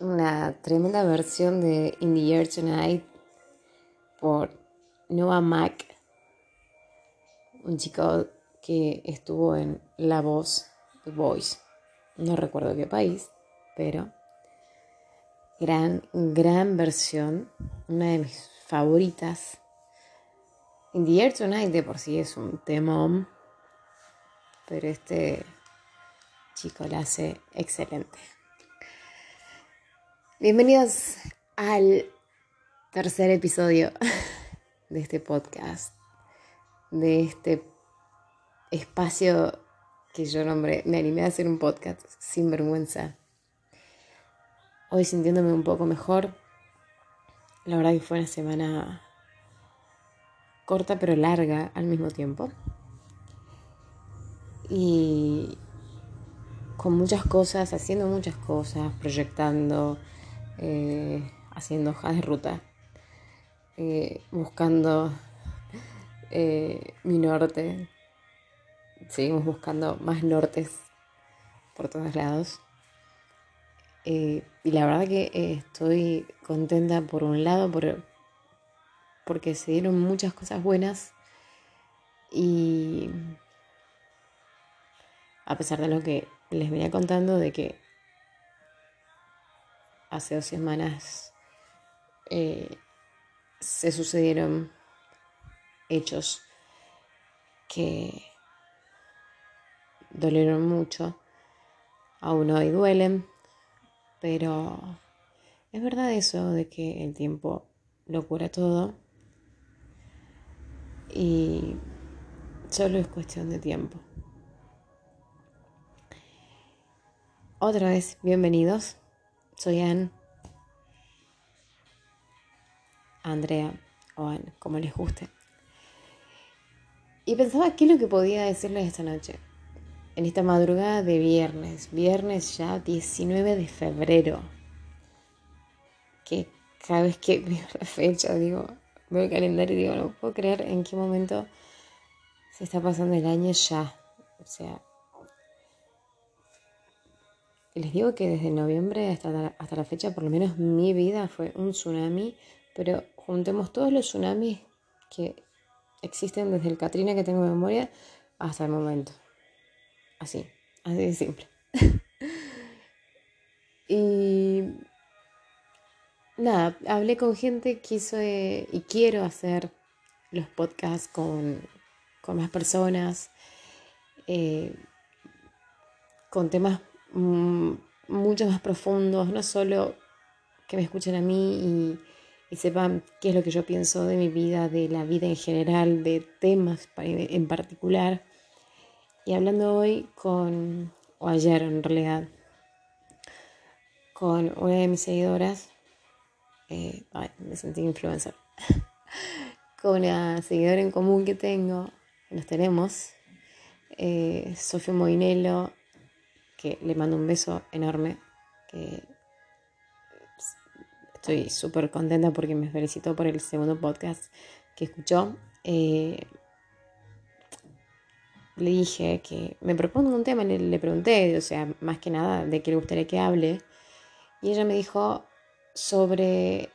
Una tremenda versión de In the Air Tonight por Noah Mac, un chico que estuvo en La Voz The Voice. No recuerdo qué país, pero gran, gran versión, una de mis favoritas. In the Air Tonight de por sí es un temón, pero este chico la hace excelente. Bienvenidos al tercer episodio de este podcast, de este espacio que yo nombré, me animé a hacer un podcast sin vergüenza. Hoy sintiéndome un poco mejor, la verdad que fue una semana corta pero larga al mismo tiempo. Y con muchas cosas, haciendo muchas cosas, proyectando, eh, haciendo hojas de ruta, eh, buscando eh, mi norte. Seguimos buscando más nortes por todos lados. y la verdad que estoy contenta por un lado por, porque se dieron muchas cosas buenas y a pesar de lo que les venía contando de que hace dos semanas eh, se sucedieron hechos que dolieron mucho, aún hoy duelen, pero es verdad eso de que el tiempo lo cura todo y solo es cuestión de tiempo. Otra vez, bienvenidos. Soy Anne. Andrea o Anne, como les guste. Y pensaba qué es lo que podía decirles esta noche. En esta madrugada de viernes, viernes ya 19 de febrero. Que cada vez que veo la fecha, digo, veo el calendario y digo, no puedo creer en qué momento se está pasando el año ya. O sea, les digo que desde noviembre hasta la, hasta la fecha, por lo menos mi vida fue un tsunami, pero juntemos todos los tsunamis que existen desde el Katrina que tengo en memoria hasta el momento. Así, así de simple. y nada, hablé con gente, quiso eh, y quiero hacer los podcasts con, más personas, eh, con temas Mm, mucho más profundos, no solo que me escuchen a mí y, sepan qué es lo que yo pienso de mi vida, de la vida en general, de temas en particular. Y hablando hoy con, o ayer en realidad, con una de mis seguidoras, eh, me sentí influencer, con una seguidora en común que tengo, nos tenemos, eh, Sofía Moinelo, que le mando un beso enorme, que estoy súper contenta porque me felicitó por el segundo podcast que escuchó. Eh, le dije que me propongo un tema, le, le, pregunté, o sea, más que nada, de qué le gustaría que hable. Y ella me dijo sobre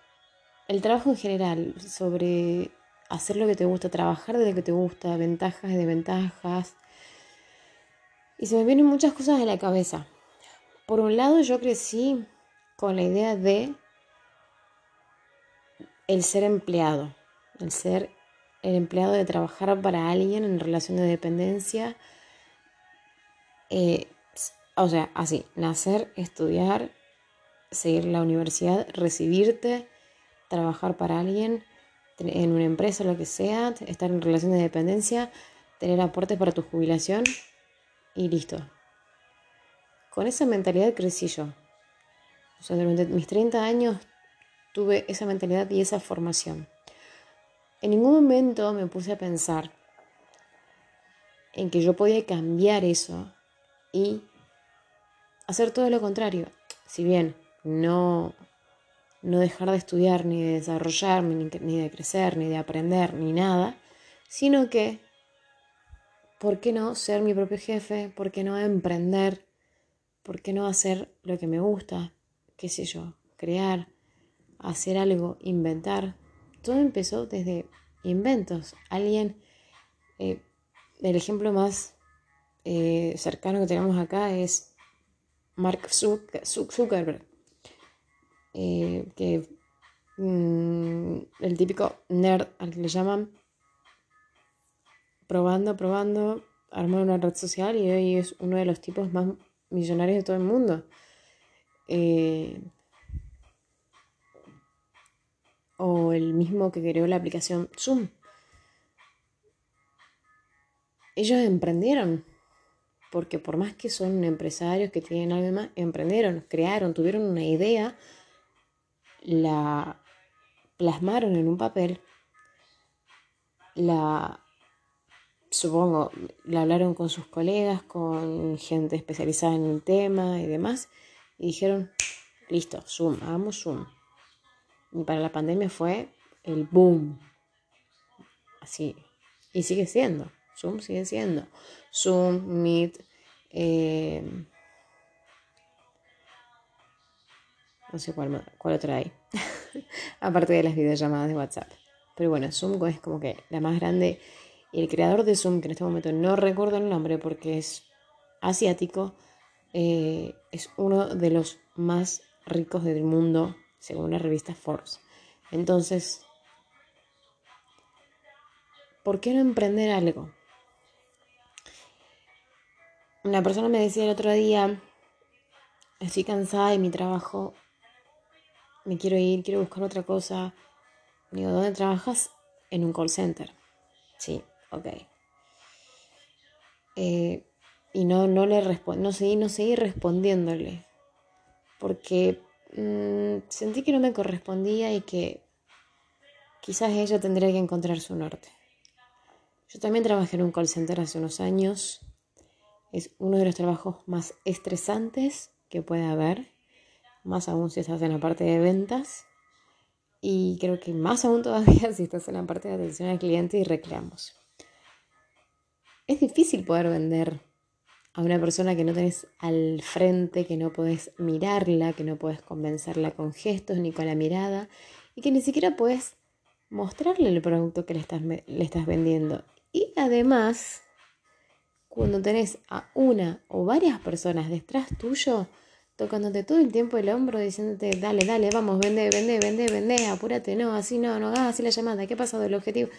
el trabajo en general, sobre hacer lo que te gusta, trabajar de lo que te gusta, ventajas y desventajas, y se me vienen muchas cosas en la cabeza. Por un lado, yo crecí con la idea de el ser empleado, el ser el empleado de trabajar para alguien en relación de dependencia. Eh, o sea, así, nacer, estudiar, seguir la universidad, recibirte, trabajar para alguien, en una empresa, lo que sea, estar en relación de dependencia, tener aportes para tu jubilación y listo. con esa mentalidad crecí yo. O sea, durante mis 30 años tuve esa mentalidad y esa formación. En ningún momento me puse a pensar en que yo podía cambiar eso y hacer todo lo contrario. Si bien no, no dejar de estudiar, ni de desarrollarme, ni, ni de crecer, ni de aprender, ni nada, sino que, ¿por qué no ser mi propio jefe? ¿Por qué no emprender? ¿Por qué no hacer lo que me gusta? ¿Qué sé yo? Crear, hacer algo, inventar. Todo empezó desde inventos. Alguien, eh, el ejemplo más eh, cercano que tenemos acá es Mark Zuckerberg, eh, que mm, el típico nerd al que le llaman, probando, probando, armó una red social y hoy es uno de los tipos más millonarios de todo el mundo. o el mismo que creó la aplicación Zoom. Ellos emprendieron, porque por más que son empresarios que tienen algo más, emprendieron, crearon, tuvieron una idea, la plasmaron en un papel, la, supongo, la hablaron con sus colegas, con gente especializada en el tema y demás, y dijeron, listo, Zoom, hagamos Zoom. Y para la pandemia fue el boom. Así. Y sigue siendo. Zoom sigue siendo. Zoom, Meet. Eh, no sé cuál, cuál otra hay. Aparte de las videollamadas de WhatsApp. Pero bueno, Zoom es como que la más grande. Y el creador de Zoom, que en este momento no recuerdo el nombre porque es asiático, eh, es uno de los más ricos del mundo según la revista Forbes. Entonces, ¿por qué no emprender algo? Una persona me decía el otro día, estoy cansada de mi trabajo, me quiero ir, quiero buscar otra cosa. Digo, ¿dónde trabajas? En un call center. Sí, ok. Eh, y no, no le no seguí, no seguí respondiéndole. Porque Mm, sentí que no me correspondía y que quizás ella tendría que encontrar su norte. Yo también trabajé en un call center hace unos años. Es uno de los trabajos más estresantes que puede haber, más aún si estás en la parte de ventas y creo que más aún todavía si estás en la parte de atención al cliente y reclamos. Es difícil poder vender a una persona que no tenés al frente, que no podés mirarla, que no podés convencerla con gestos ni con la mirada y que ni siquiera podés mostrarle el producto que le estás, le estás vendiendo. Y además, cuando tenés a una o varias personas detrás tuyo, tocándote todo el tiempo el hombro, diciéndote, dale, dale, vamos, vende, vende, vende, vende, apúrate, no, así no, no hagas así la llamada, ¿qué ha pasado el objetivo?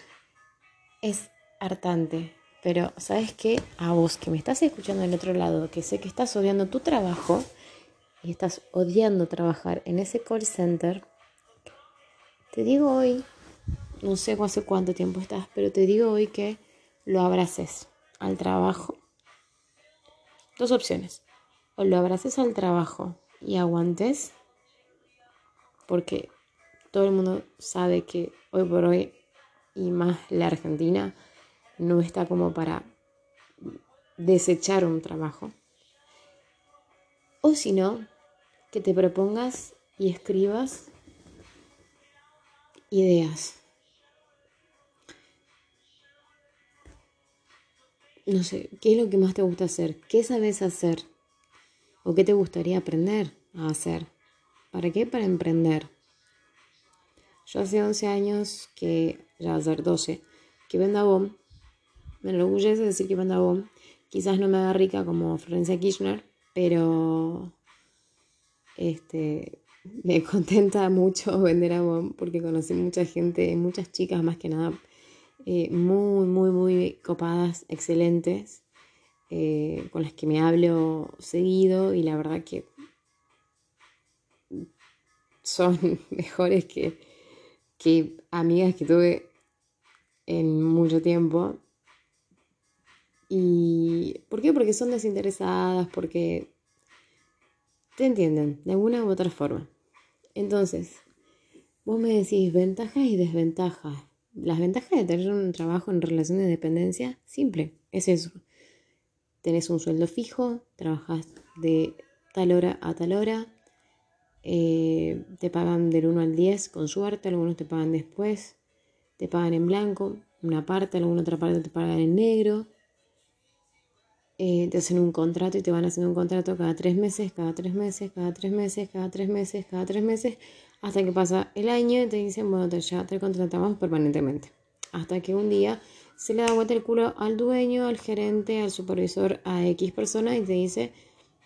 Es hartante. Pero, ¿sabes qué? A vos que me estás escuchando del otro lado, que sé que estás odiando tu trabajo y estás odiando trabajar en ese call center, te digo hoy, no sé cuánto tiempo estás, pero te digo hoy que lo abraces al trabajo. Dos opciones. O lo abraces al trabajo y aguantes, porque todo el mundo sabe que hoy por hoy, y más la Argentina, no está como para desechar un trabajo. O si no, que te propongas y escribas ideas. No sé, ¿qué es lo que más te gusta hacer? ¿Qué sabes hacer? ¿O qué te gustaría aprender a hacer? ¿Para qué? Para emprender. Yo hace 11 años que, ya va a ser 12, que vendo me enorgullece decir que Panda Bomb quizás no me haga rica como Florencia Kirchner, pero este, me contenta mucho vender a Bomb porque conocí mucha gente, muchas chicas más que nada, eh, muy, muy, muy copadas, excelentes, eh, con las que me hablo seguido y la verdad que son mejores que, que amigas que tuve en mucho tiempo ¿Y por qué? Porque son desinteresadas, porque te entienden de alguna u otra forma. Entonces, vos me decís ventajas y desventajas. Las ventajas de tener un trabajo en relación de dependencia, simple, es eso. Tenés un sueldo fijo, trabajas de tal hora a tal hora, eh, te pagan del 1 al 10 con suerte, algunos te pagan después, te pagan en blanco, una parte, alguna otra parte te pagan en negro. Eh, te hacen un contrato y te van haciendo un contrato cada tres meses, cada tres meses, cada tres meses, cada tres meses, cada tres meses, hasta que pasa el año y te dicen, bueno, ya te contratamos permanentemente. Hasta que un día se le da vuelta el culo al dueño, al gerente, al supervisor, a X persona y te dice,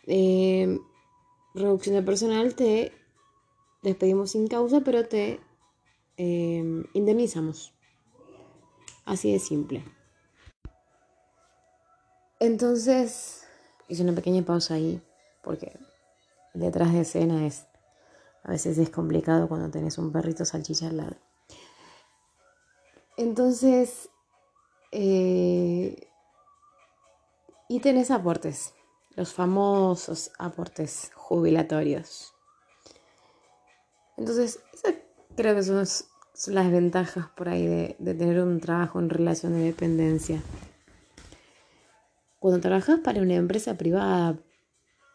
eh, reducción de personal, te despedimos sin causa, pero te eh, indemnizamos. Así de simple. Entonces, hice una pequeña pausa ahí, porque detrás de escena es, a veces es complicado cuando tenés un perrito salchicha al lado. Entonces, eh, y tenés aportes, los famosos aportes jubilatorios. Entonces, esa creo que son, las ventajas por ahí de, de tener un trabajo en relación de dependencia. Cuando trabajas para una empresa privada,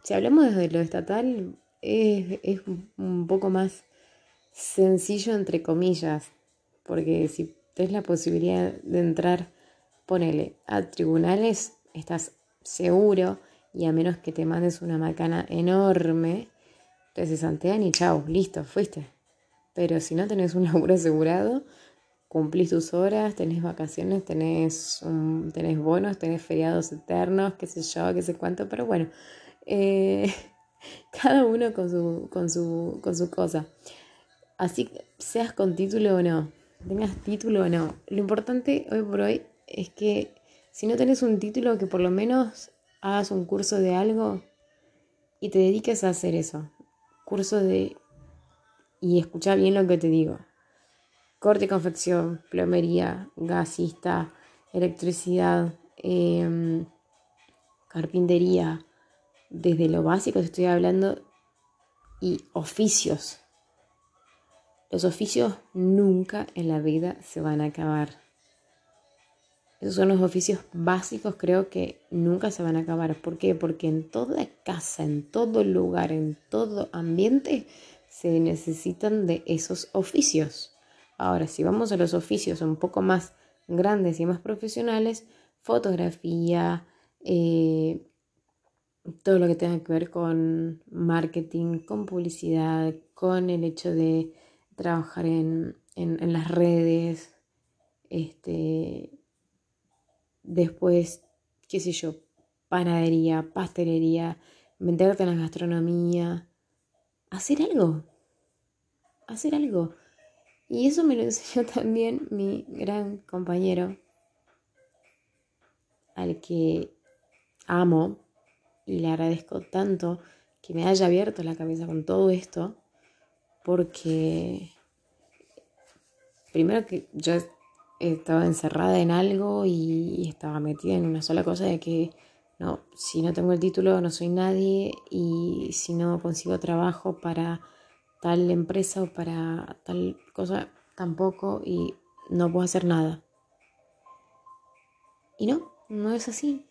si hablamos desde lo estatal, es, un poco más sencillo entre comillas, porque si tienes la posibilidad de entrar, ponele, a tribunales, estás seguro y a menos que te mandes una macana enorme, te cesantean y chao, listo, fuiste. Pero si no tenés un laburo asegurado, cumplís tus horas, tenés vacaciones, tenés, tenés bonos, tenés feriados eternos, qué sé yo, qué sé cuánto, pero bueno, eh, cada uno con su, con, su, con su cosa. Así seas con título o no, tengas título o no, lo importante hoy por hoy es que si no tenés un título, que por lo menos hagas un curso de algo y te dediques a hacer eso. Curso de... Y escucha bien lo que te digo corte y confección, plomería, gasista, electricidad, em, carpintería, desde lo básico estoy hablando, y oficios. Los oficios nunca en la vida se van a acabar. Esos son los oficios básicos, creo que nunca se van a acabar. ¿Por qué? Porque en toda casa, en todo lugar, en todo ambiente, se necesitan de esos oficios. Ahora, si vamos a los oficios un poco más grandes y más profesionales, fotografía, eh, todo lo que tenga que ver con marketing, con publicidad, con el hecho de trabajar en, las redes, este, después, qué sé yo, panadería, pastelería, meterte en la gastronomía, hacer algo, hacer algo. Y eso me lo enseñó también mi gran compañero, al que amo y le agradezco tanto que me haya abierto la cabeza con todo esto, porque primero que yo estaba encerrada en algo y estaba metida en una sola cosa de que no, si no tengo el título no soy nadie y si no consigo trabajo para tal empresa o para tal cosa tampoco y no puedo hacer nada. Y no, no es así.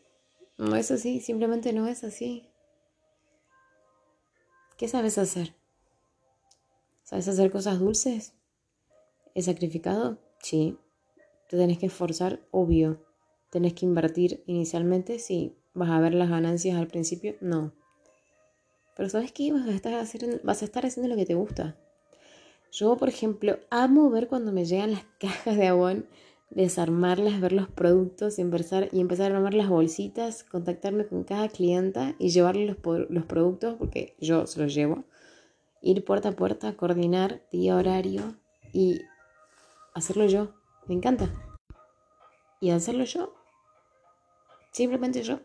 No es así, simplemente no es así. ¿Qué sabes hacer? ¿Sabes hacer cosas dulces? ¿Es sacrificado? Sí. ¿Te tenés que esforzar? Obvio. ¿Tenés que invertir inicialmente? Sí. ¿Vas a ver las ganancias al principio? No. Pero ¿sabes qué? Vas a estar, haciendo, lo que te gusta. Yo, por ejemplo, amo ver cuando me llegan las cajas de Avon, desarmarlas, ver los productos y empezar, y empezar a armar las bolsitas, contactarme con cada clienta y llevarle los, los productos, porque yo se los llevo. Ir puerta a puerta, coordinar día, horario y hacerlo yo. Me encanta. Y hacerlo yo. Simplemente yo.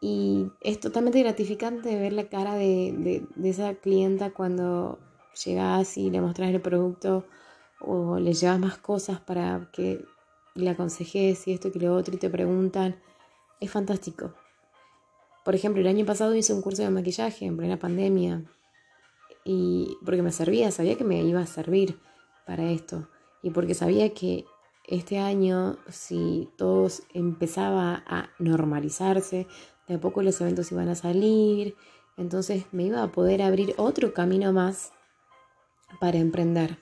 Y es totalmente gratificante ver la cara de, esa clienta cuando llegas y le mostras el producto o le llevas más cosas para que le aconsejes y esto y lo otro y te preguntan. Es fantástico. Por ejemplo, el año pasado hice un curso de maquillaje en plena pandemia y porque me servía, sabía que me iba a servir para esto y porque sabía que este año, si todo empezaba a normalizarse, de a poco los eventos iban a salir, entonces me iba a poder abrir otro camino más para emprender.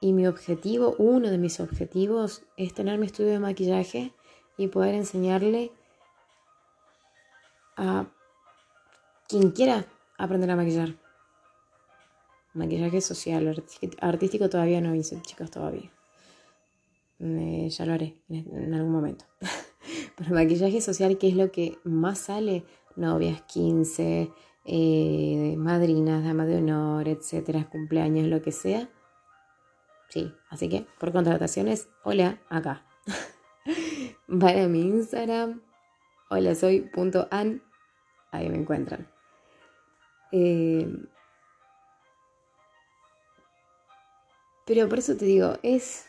Y mi objetivo, uno de mis objetivos, es tener mi estudio de maquillaje y poder enseñarle a quien quiera aprender a maquillar. Maquillaje social, artístico todavía no hice, chicos, todavía. ya lo haré en, algún momento. Pero maquillaje social, ¿qué es lo que más sale? Novias, 15, eh, madrinas, damas de honor, etcétera, cumpleaños, lo que sea. Sí, así que por contrataciones, hola, acá. Para mi Instagram, hola soy an, ahí me encuentran. Eh, pero por eso te digo, es.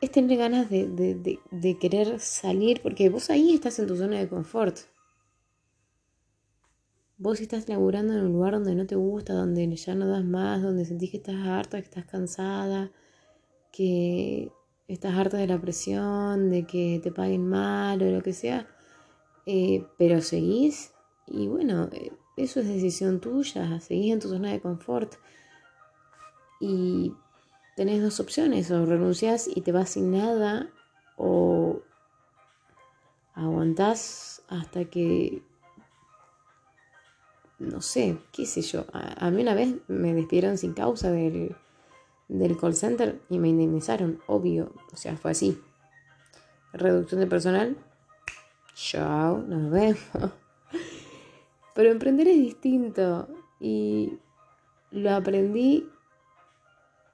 Es tener ganas de, querer salir, porque vos ahí estás en tu zona de confort. Vos estás laburando en un lugar donde no te gusta, donde ya no das más, donde sentís que estás harta, que estás cansada, que estás harta de la presión, de que te paguen mal o lo que sea, eh, pero seguís y bueno, eh, eso es decisión tuya, seguís en tu zona de confort y tenés dos opciones, o renuncias y te vas sin nada o aguantás hasta que no sé, qué sé yo. A, mí una vez me despidieron sin causa del, del call center y me indemnizaron, obvio. O sea, fue así. Reducción de personal. Chao, nos vemos. Pero emprender es distinto y lo aprendí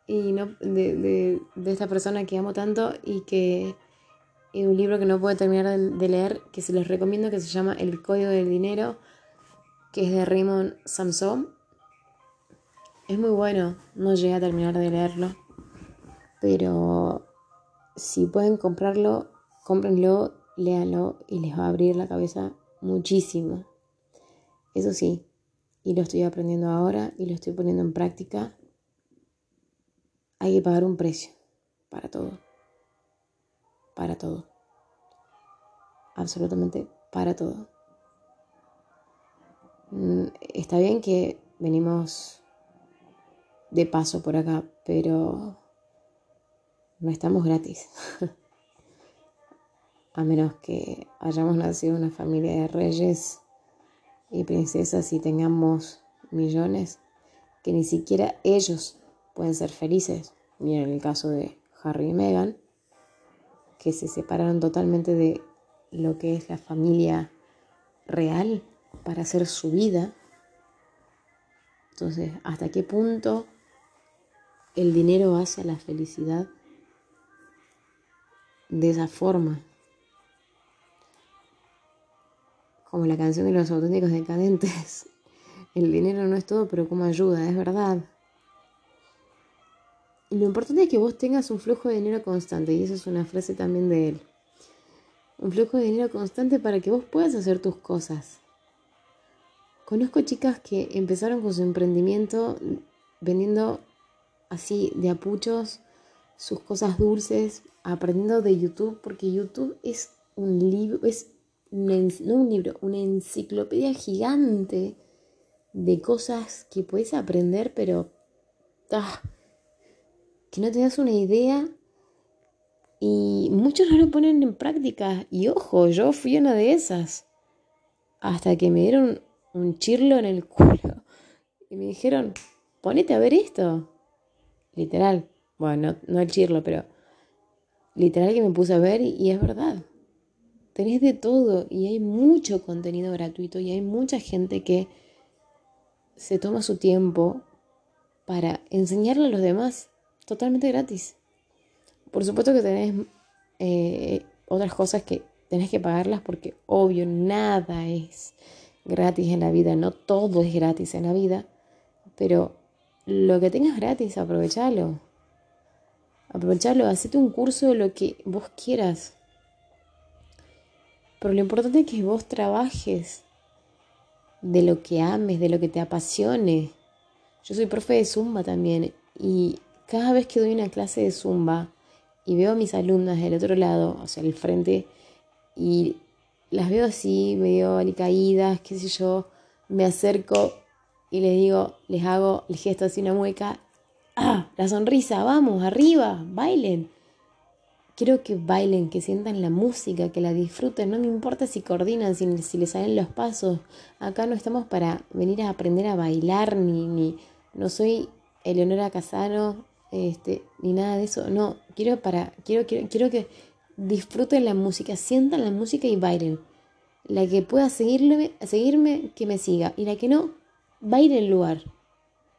y no, de, de, esta persona que amo tanto y que es un libro que no puedo terminar de leer, que se los recomiendo, que se llama El Código del Dinero que es de Raymond Samson. Es muy bueno, no llegué a terminar de leerlo, pero si pueden comprarlo, cómprenlo, léanlo y les va a abrir la cabeza muchísimo. Eso sí, y lo estoy aprendiendo ahora y lo estoy poniendo en práctica, hay que pagar un precio para todo. Para todo. Absolutamente para todo. Mm, está bien que venimos de paso por acá, pero no estamos gratis. A menos que hayamos nacido en una familia de reyes y princesas y tengamos millones, que ni siquiera ellos pueden ser felices. Miren el caso de Harry y Meghan, que se separaron totalmente de lo que es la familia real para hacer su vida. Entonces, ¿hasta qué punto el dinero hace a la felicidad de esa forma? Como la canción de los auténticos decadentes. El dinero no es todo, pero como ayuda, es verdad. Lo importante es que vos tengas un flujo de dinero constante, y esa es una frase también de él. Un flujo de dinero constante para que vos puedas hacer tus cosas. Conozco chicas que empezaron con su emprendimiento vendiendo así de apuchos sus cosas dulces, aprendiendo de YouTube, porque YouTube es un libro, es no un libro, una enciclopedia gigante de cosas que puedes aprender, pero ah, que no te das una idea y muchos no lo ponen en práctica. Y ojo, yo fui una de esas. Hasta que me dieron un chirlo en el culo. Y me dijeron, ponete a ver esto. Literal. Bueno, no, el chirlo, pero literal que me puse a ver y, es verdad. Tenés de todo y hay mucho contenido gratuito y hay mucha gente que se toma su tiempo para enseñarle a los demás totalmente gratis. Por supuesto que tenés eh, otras cosas que tenés que pagarlas porque obvio nada es gratis en la vida, no todo es gratis en la vida, pero lo que tengas gratis, aprovechalo. Aprovechalo, hacete un curso de lo que vos quieras. Pero lo importante es que vos trabajes de lo que ames, de lo que te apasione. Yo soy profe de Zumba también y cada vez que doy una clase de Zumba y veo a mis alumnas del otro lado, o sea, al frente, y las veo así, medio alicaídas, qué sé yo, me acerco y les digo, les hago el gesto así, una mueca, ¡ah! La sonrisa, vamos, arriba, bailen. Quiero que bailen, que sientan la música, que la disfruten. No me importa si coordinan, si, si les salen los pasos. Acá no estamos para venir a aprender a bailar, ni, ni no soy Eleonora Casano, este, ni nada de eso. No, quiero para, quiero, quiero, quiero que disfruten la música, sientan la música y bailen. La que pueda seguirme, seguirme, que me siga. Y la que no, ir el lugar.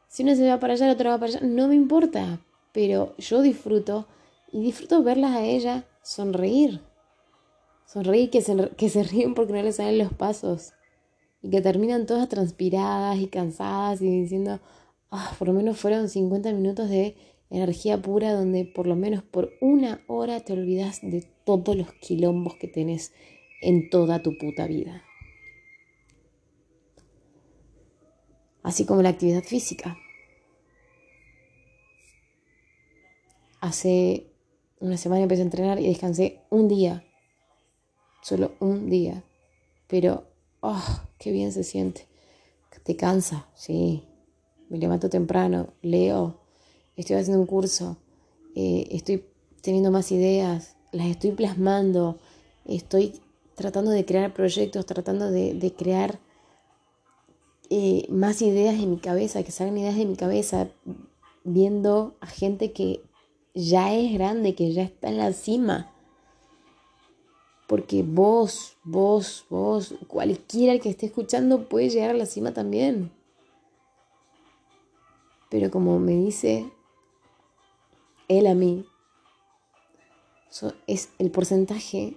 Si uno se va para allá, el otro va para allá, no me importa. Pero yo disfruto y disfruto verlas a ella sonreír. Sonreír que se, que se ríen porque no les salen los pasos. Y que terminan todas transpiradas y cansadas y diciendo, ah, por lo menos fueron 50 minutos de energía pura donde por lo menos por una hora te olvidas de todos los quilombos que tenés en toda tu puta vida. Así como la actividad física. Hace una semana empecé a entrenar y descansé un día. Solo un día. Pero, oh, qué bien se siente. Te cansa, sí. Me levanto temprano, leo, estoy haciendo un curso, eh, estoy teniendo más ideas, las estoy plasmando, estoy tratando de crear proyectos, tratando de, crear eh, más ideas en mi cabeza, que salgan ideas de mi cabeza, viendo a gente que ya es grande, que ya está en la cima. Porque vos, vos, vos, cualquiera que esté escuchando puede llegar a la cima también. Pero como me dice él a mí, es el porcentaje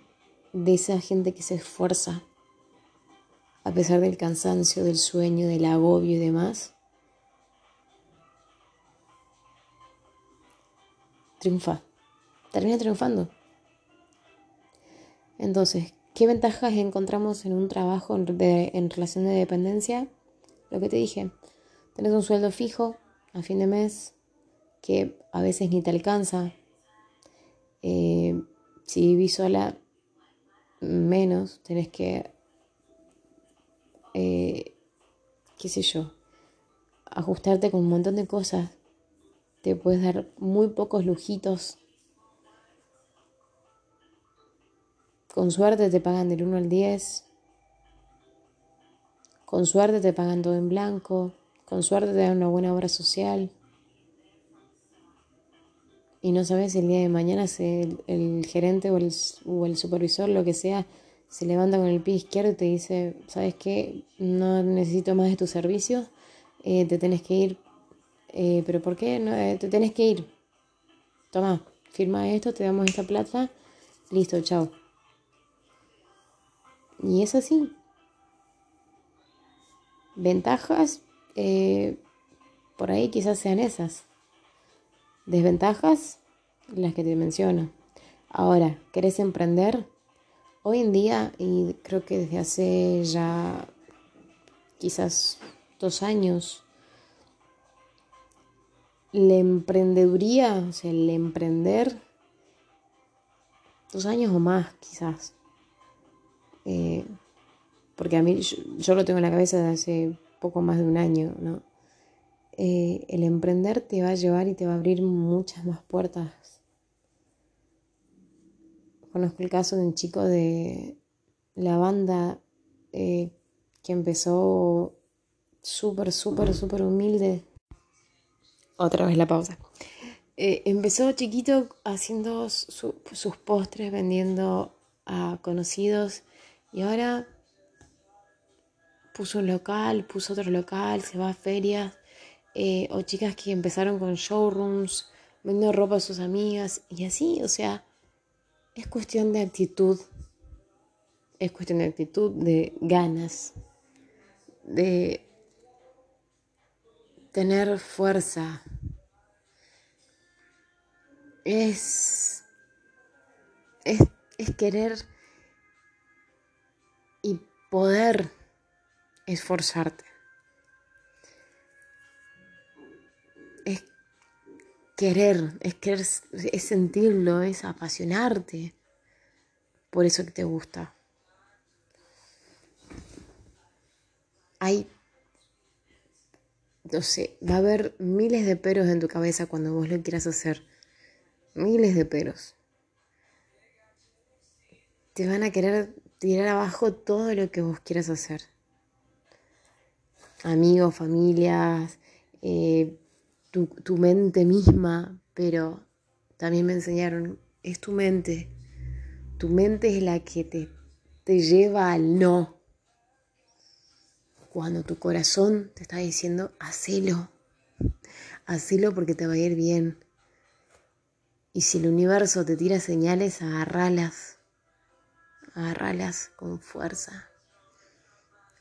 de esa gente que se esfuerza a pesar del cansancio, del sueño, del agobio y demás, triunfa, termina triunfando. Entonces, ¿qué ventajas encontramos en un trabajo en, relación de dependencia? Lo que te dije, tenés un sueldo fijo a fin de mes que a veces ni te alcanza. Eh, si vivís sola, menos, tenés que, eh, qué sé yo, ajustarte con un montón de cosas te puedes dar muy pocos lujitos. Con suerte te pagan del 1 al 10. Con suerte te pagan todo en blanco. Con suerte te dan una buena obra social. Y no sabes si el día de mañana el, el gerente o el, o el supervisor, lo que sea, se levanta con el pie izquierdo y te dice, ¿sabes qué? No necesito más de tus servicios, eh, te tenés que ir eh, pero ¿por qué? No, eh, te tenés que ir. Toma, firma esto, te damos esta plata, listo, chao. Y es así. Ventajas, eh, por ahí quizás sean esas. Desventajas, las que te menciono. Ahora, ¿querés emprender? Hoy en día, y creo que desde hace ya quizás dos años, la emprendeduría, o sea, el emprender, dos años o más quizás. Eh, porque a mí, yo, lo tengo en la cabeza desde hace poco más de un año, ¿no? Eh, el emprender te va a llevar y te va a abrir muchas más puertas. Conozco el caso de un chico de la banda eh, que empezó súper, súper, súper humilde otra vez la pausa. Eh, empezó chiquito haciendo sus postres, vendiendo a conocidos y ahora puso un local, puso otro local, se va a ferias eh, o chicas que empezaron con showrooms, vendiendo ropa a sus amigas y así, o sea, es cuestión de actitud, es cuestión de actitud, de ganas, de tener fuerza. es, es, es querer y poder esforzarte. Querer, es querer, es sentirlo, es apasionarte por eso que te gusta. Hay, no sé, va a haber miles de peros en tu cabeza cuando vos lo quieras hacer. Miles de peros. Te van a querer tirar abajo todo lo que vos quieras hacer. Amigos, familias, eh, tu, mente misma, pero también me enseñaron, es tu mente. Tu mente es la que te, te lleva al no. Cuando tu corazón te está diciendo, hacelo, hacelo porque te va a ir bien. Y si el universo te tira señales, agarralas, agarralas con fuerza.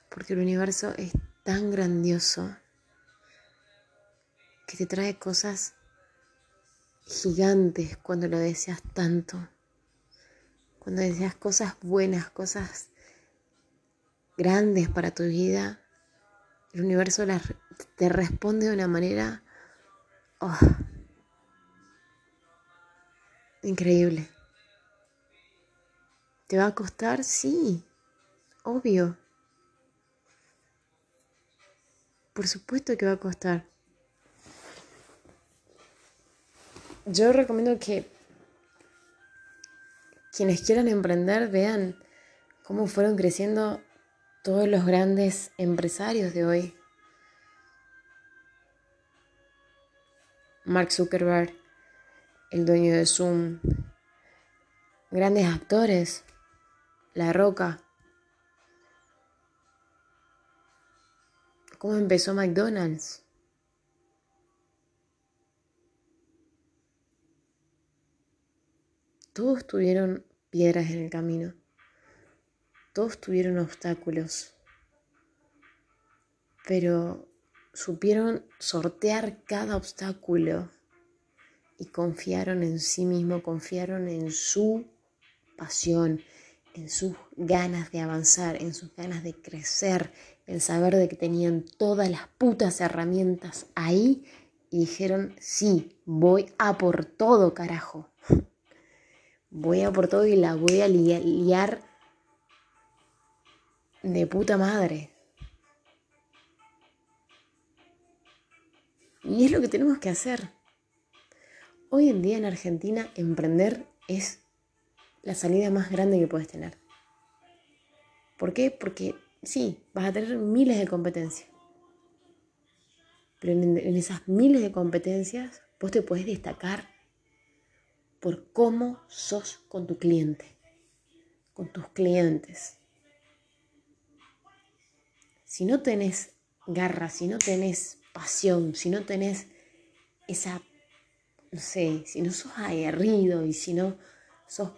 Porque el universo es tan grandioso que te trae cosas gigantes cuando lo deseas tanto. Cuando deseas cosas buenas, cosas grandes para tu vida, el universo te responde de una manera oh, increíble. ¿Te va a costar? Sí, obvio. Por supuesto que va a costar. Yo recomiendo que quienes quieran emprender vean cómo fueron creciendo todos los grandes empresarios de hoy. Mark Zuckerberg, el dueño de Zoom, grandes actores, La Roca. ¿Cómo empezó McDonald's? Todos tuvieron piedras en el camino. Todos tuvieron obstáculos. Pero supieron sortear cada obstáculo y confiaron en sí mismo, confiaron en su pasión, en sus ganas de avanzar, en sus ganas de crecer, en saber de que tenían todas las putas herramientas ahí y dijeron, sí, voy a por todo, carajo voy a por todo y la voy a liar de puta madre. Y es lo que tenemos que hacer. Hoy en día en Argentina emprender es la salida más grande que puedes tener. ¿Por qué? Porque sí, vas a tener miles de competencias. Pero en, en esas miles de competencias vos te puedes destacar por cómo sos con tu cliente, con tus clientes. Si no tenés garra, si no tenés pasión, si no tenés esa, no sé, si no sos aguerrido y si no sos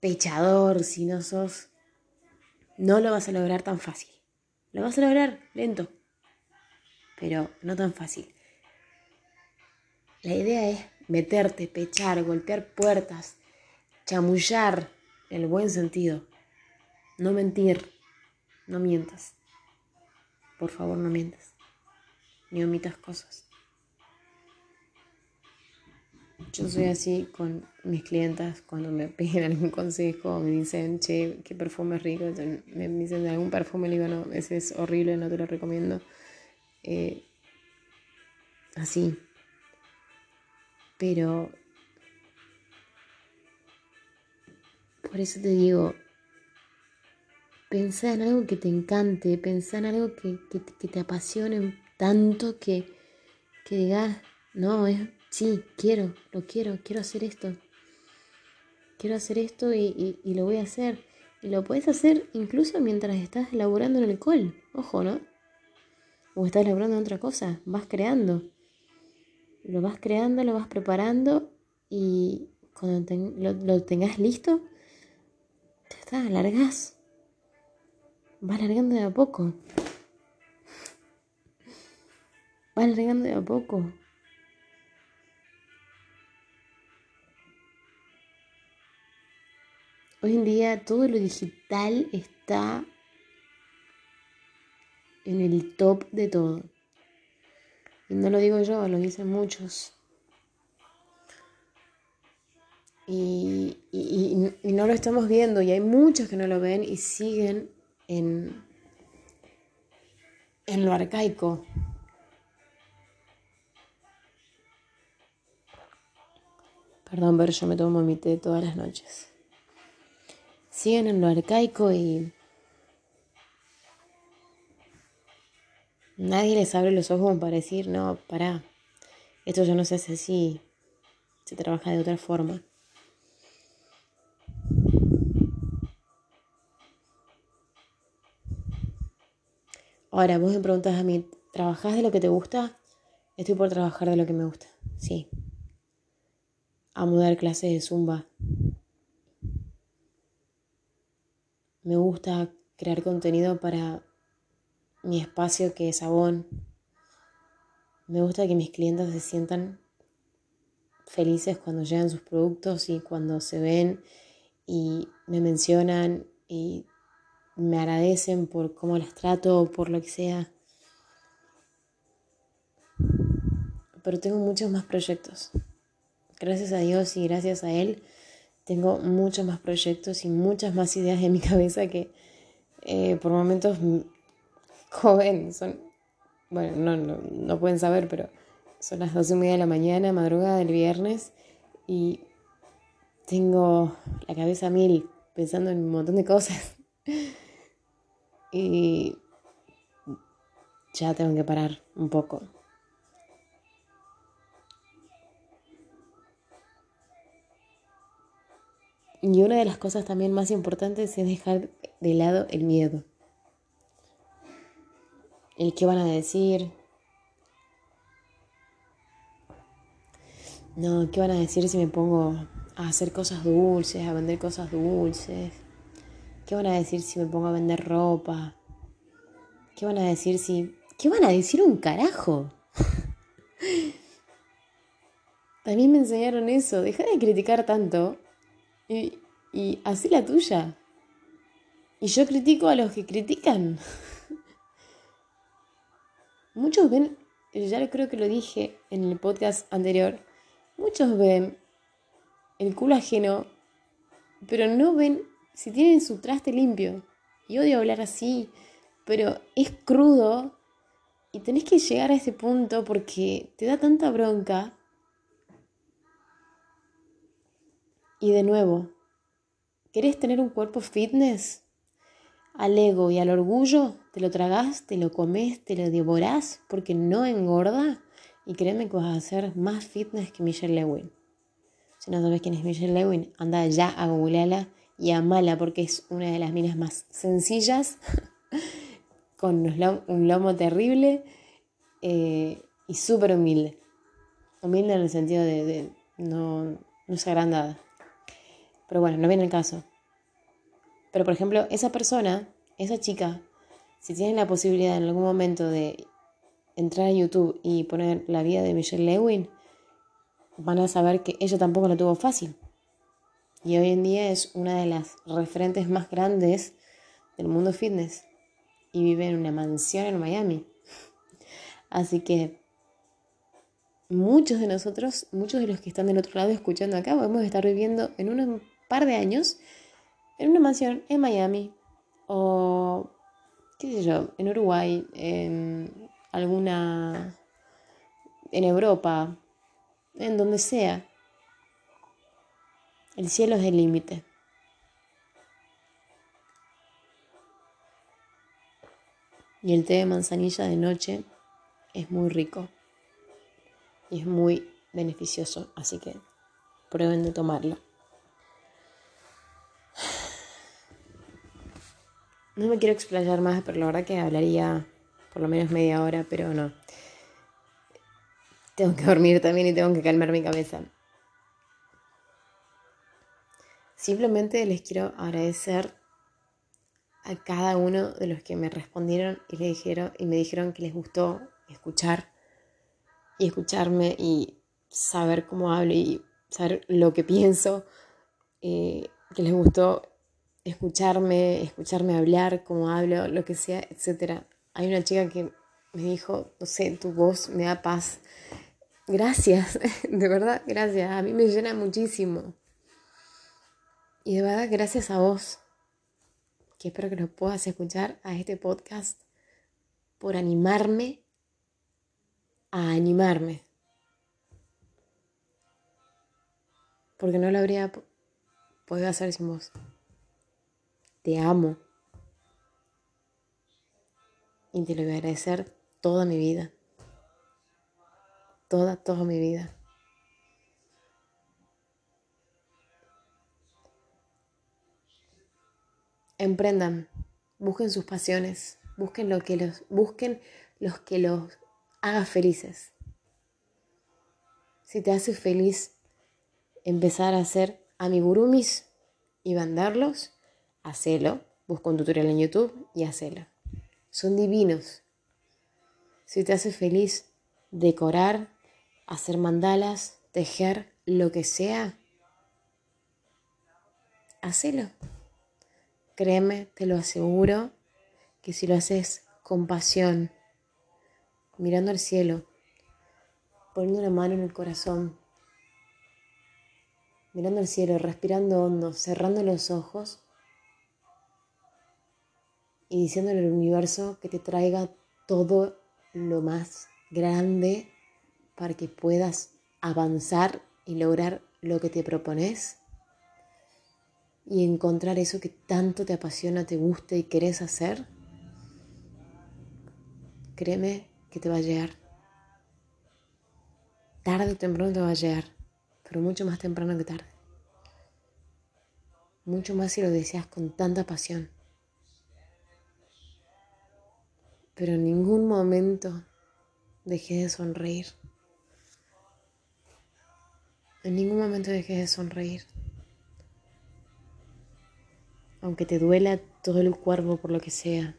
pechador, si no sos, no lo vas a lograr tan fácil. Lo vas a lograr lento, pero no tan fácil. La idea es meterte, pechar, golpear puertas, chamullar, en el buen sentido. No mentir, no mientas. Por favor, no mientas. Ni omitas cosas. Yo soy así con mis clientas cuando me piden algún consejo, me dicen, che, qué perfume rico. Me dicen de algún perfume, le digo, no, ese es horrible, no te lo recomiendo. Eh, así, pero por eso te digo, pensá en algo que te encante, pensá en algo que, te apasione tanto que, que digas, no, es, sí, quiero, lo quiero, quiero hacer esto. Quiero hacer esto y, lo voy a hacer. Y lo puedes hacer incluso mientras estás elaborando en el col, ojo, ¿no? O estás elaborando en otra cosa, vas creando lo vas creando, lo vas preparando y cuando lo, tengas listo, te está, largas. Vas largando de a poco. Vas largando de a poco. Hoy en día todo lo digital está en el top de todo. Y no lo digo yo, lo dicen muchos. Y, no lo estamos viendo y hay muchos que no lo ven y siguen en, en lo arcaico. Perdón, pero yo me tomo mi té todas las noches. Siguen en lo arcaico y nadie les abre los ojos para decir, no, pará, esto ya no se hace así, se trabaja de otra forma. Ahora, vos me preguntas a mí, ¿trabajás de lo que te gusta? Estoy por trabajar de lo que me gusta, sí. A mudar clases de zumba. Me gusta crear contenido para mi espacio que es Avon. Me gusta que mis clientes se sientan felices cuando llegan sus productos y cuando se ven y me mencionan y me agradecen por cómo las trato o por lo que sea. Pero tengo muchos más proyectos. Gracias a Dios y gracias a Él tengo muchos más proyectos y muchas más ideas en mi cabeza que eh, por momentos joven son, bueno, no, no, no pueden saber, pero son las doce y media de la mañana, madrugada del viernes y tengo la cabeza mil pensando en un montón de cosas. y ya tengo que parar un poco. Y una de las cosas también más importantes es dejar de lado el miedo. El qué van a decir. No, ¿qué van a decir si me pongo a hacer cosas dulces, a vender cosas dulces? ¿Qué van a decir si me pongo a vender ropa? ¿Qué van a decir si... ¿Qué van a decir un carajo? También me enseñaron eso, deja de criticar tanto y, y así la tuya. Y yo critico a los que critican. Muchos ven, ya creo que lo dije en el podcast anterior, muchos ven el culo ajeno, pero no ven si tienen su traste limpio, y odio hablar así, pero es crudo y tenés que llegar a ese punto porque te da tanta bronca. Y de nuevo, ¿querés tener un cuerpo fitness? Al ego y al orgullo, te lo tragás, te lo comes, te lo devorás porque no engorda. Y créeme que vas a hacer más fitness que Michelle Lewin. Si no sabes quién es Michelle Lewin, anda ya a googlearla y Amala porque es una de las minas más sencillas, con un lomo terrible eh, y súper humilde. Humilde en el sentido de, no, no es agrandada. Pero bueno, no viene el caso. Pero por ejemplo, esa persona, esa chica, si tiene la posibilidad en algún momento de entrar a YouTube y poner la vida de Michelle Lewin, van a saber que ella tampoco lo tuvo fácil y hoy en día es una de las referentes más grandes del mundo fitness y vive en una mansión en Miami. Así que muchos de nosotros, muchos de los que están del otro lado escuchando acá, podemos estar viviendo en un par de años en una mansión en Miami o, qué sé yo, en Uruguay, en alguna, en Europa, en donde sea. El cielo es el límite. Y el té de manzanilla de noche es muy rico y es muy beneficioso, así que prueben de tomarlo. No me quiero explayar más, pero la verdad que hablaría por lo menos media hora, pero no. Tengo que dormir también y tengo que calmar mi cabeza. Simplemente les quiero agradecer a cada uno de los que me respondieron y, le dijeron, y me dijeron que les gustó escuchar y escucharme y saber cómo hablo y saber lo que pienso. Eh, que les gustó escucharme, escucharme hablar, cómo hablo, lo que sea, etc. Hay una chica que me dijo, no sé, tu voz me da paz. Gracias, de verdad, gracias. A mí me llena muchísimo. Y de verdad, gracias a vos, que espero que lo puedas escuchar a este podcast, por animarme a animarme. Porque no lo habría podido hacer sin vos. Te amo. Y te lo voy a agradecer toda mi vida. Toda, toda mi vida. Emprendan, busquen sus pasiones, busquen lo que los, busquen los que los haga felices. Si te hace feliz empezar a hacer amigurumis y venderlos, hacelo. Busca un tutorial en YouTube y hacelo. Son divinos. Si te hace feliz decorar, hacer mandalas, tejer, lo que sea, hacelo. Créeme, te lo aseguro, que si lo haces con pasión, mirando al cielo, poniendo una mano en el corazón, mirando al cielo, respirando hondo, cerrando los ojos y diciéndole al universo que te traiga todo lo más grande para que puedas avanzar y lograr lo que te propones y encontrar eso que tanto te apasiona, te gusta y querés hacer, créeme que te va a llegar. Tarde o temprano te va a llegar, pero mucho más temprano que tarde. Mucho más si lo deseas con tanta pasión. Pero en ningún momento dejé de sonreír. En ningún momento dejé de sonreír. Aunque te duela todo el cuerpo por lo que sea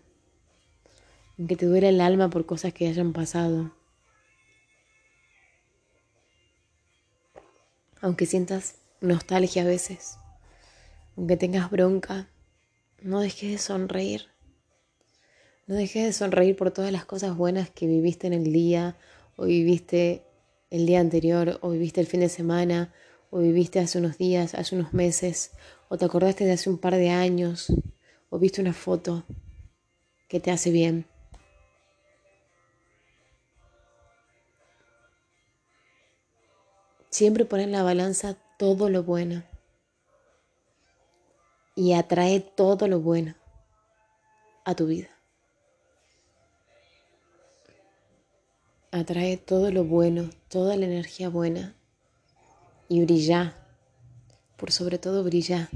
aunque te duele el alma por cosas que hayan pasado, aunque sientas nostalgia a veces, aunque tengas bronca, no dejes de sonreír. No dejes de sonreír por todas las cosas buenas que viviste en el día, o viviste el día anterior, o viviste el fin de semana, o viviste hace unos días, hace unos meses, o te acordaste de hace un par de años, o viste una foto que te hace bien. Siempre pon en la balanza todo lo bueno y atrae todo lo bueno a tu vida. Atrae todo lo bueno, toda la energía buena y brilla. Por sobre todo brilla.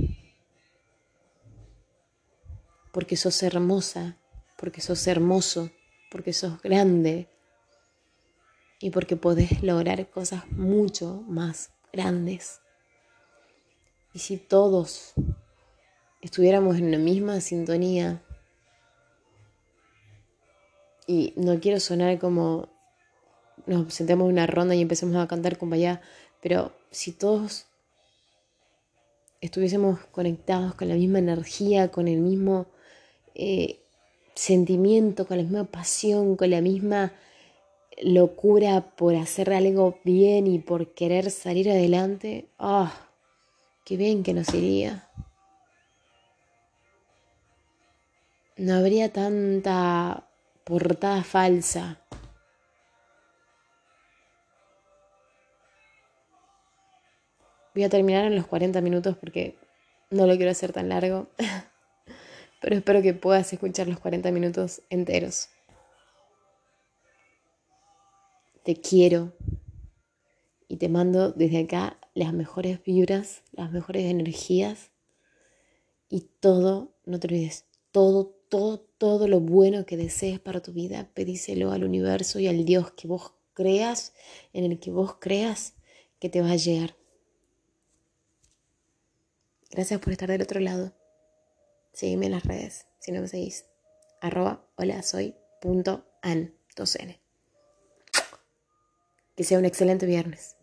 Porque sos hermosa, porque sos hermoso, porque sos grande, y porque podés lograr cosas mucho más grandes. Y si todos estuviéramos en la misma sintonía, y no quiero sonar como nos sentemos en una ronda y empecemos a cantar con allá, pero si todos estuviésemos conectados con la misma energía, con el mismo eh, sentimiento, con la misma pasión, con la misma locura por hacer algo bien y por querer salir adelante, ¡ah! qué bien que nos iría. No habría tanta portada falsa. Voy a terminar en los 40 minutos porque no lo quiero hacer tan largo, pero espero que puedas escuchar los 40 minutos enteros. te quiero y te mando desde acá las mejores vibras, las mejores energías y todo, no te olvides, todo, todo, todo lo bueno que desees para tu vida, pedíselo al universo y al Dios que vos creas, en el que vos creas que te va a llegar. Gracias por estar del otro lado. Sígueme en las redes, si no me seguís. Arroba hola soy an, 2N. Que sea un excelente viernes.